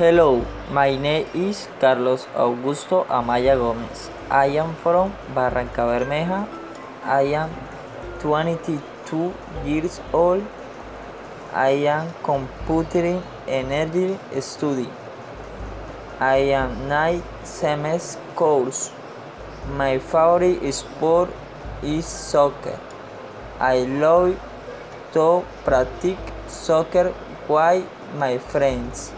Hello, my name is Carlos Augusto Amaya Gomez. I am from Barranca Bermeja. I am 22 years old. I am computer energy study. I am night semester course. My favorite sport is soccer. I love to practice soccer with my friends.